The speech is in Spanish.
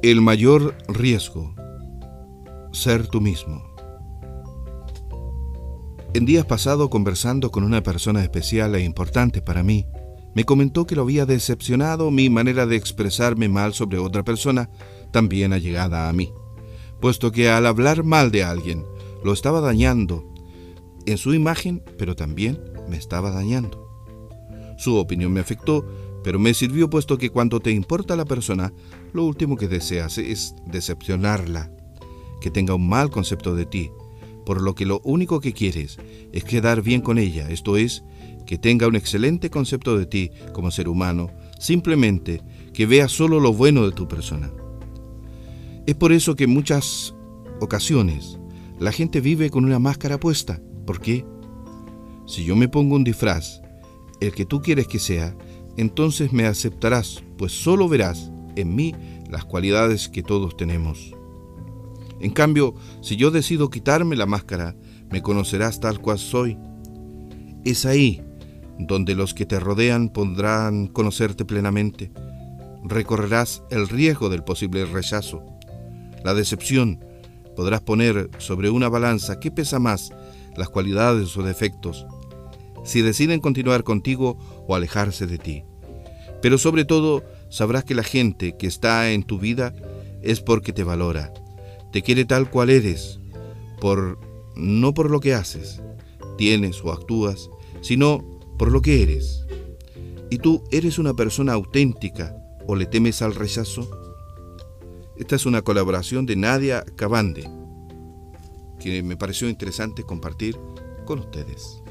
El mayor riesgo, ser tú mismo. En días pasados, conversando con una persona especial e importante para mí, me comentó que lo había decepcionado mi manera de expresarme mal sobre otra persona, también allegada a mí, puesto que al hablar mal de alguien, lo estaba dañando en su imagen, pero también me estaba dañando. Su opinión me afectó, pero me sirvió puesto que cuando te importa la persona, lo último que deseas es decepcionarla, que tenga un mal concepto de ti, por lo que lo único que quieres es quedar bien con ella, esto es, que tenga un excelente concepto de ti como ser humano, simplemente que vea solo lo bueno de tu persona. Es por eso que en muchas ocasiones la gente vive con una máscara puesta. ¿Por qué? Si yo me pongo un disfraz, el que tú quieres que sea, entonces me aceptarás, pues solo verás en mí las cualidades que todos tenemos. En cambio, si yo decido quitarme la máscara, me conocerás tal cual soy. Es ahí donde los que te rodean podrán conocerte plenamente. Recorrerás el riesgo del posible rechazo, la decepción. Podrás poner sobre una balanza qué pesa más, las cualidades o defectos, si deciden continuar contigo o alejarse de ti. Pero sobre todo, sabrás que la gente que está en tu vida es porque te valora, te quiere tal cual eres, por no por lo que haces, tienes o actúas, sino por lo que eres. ¿Y tú eres una persona auténtica o le temes al rechazo? Esta es una colaboración de Nadia Cabande, que me pareció interesante compartir con ustedes.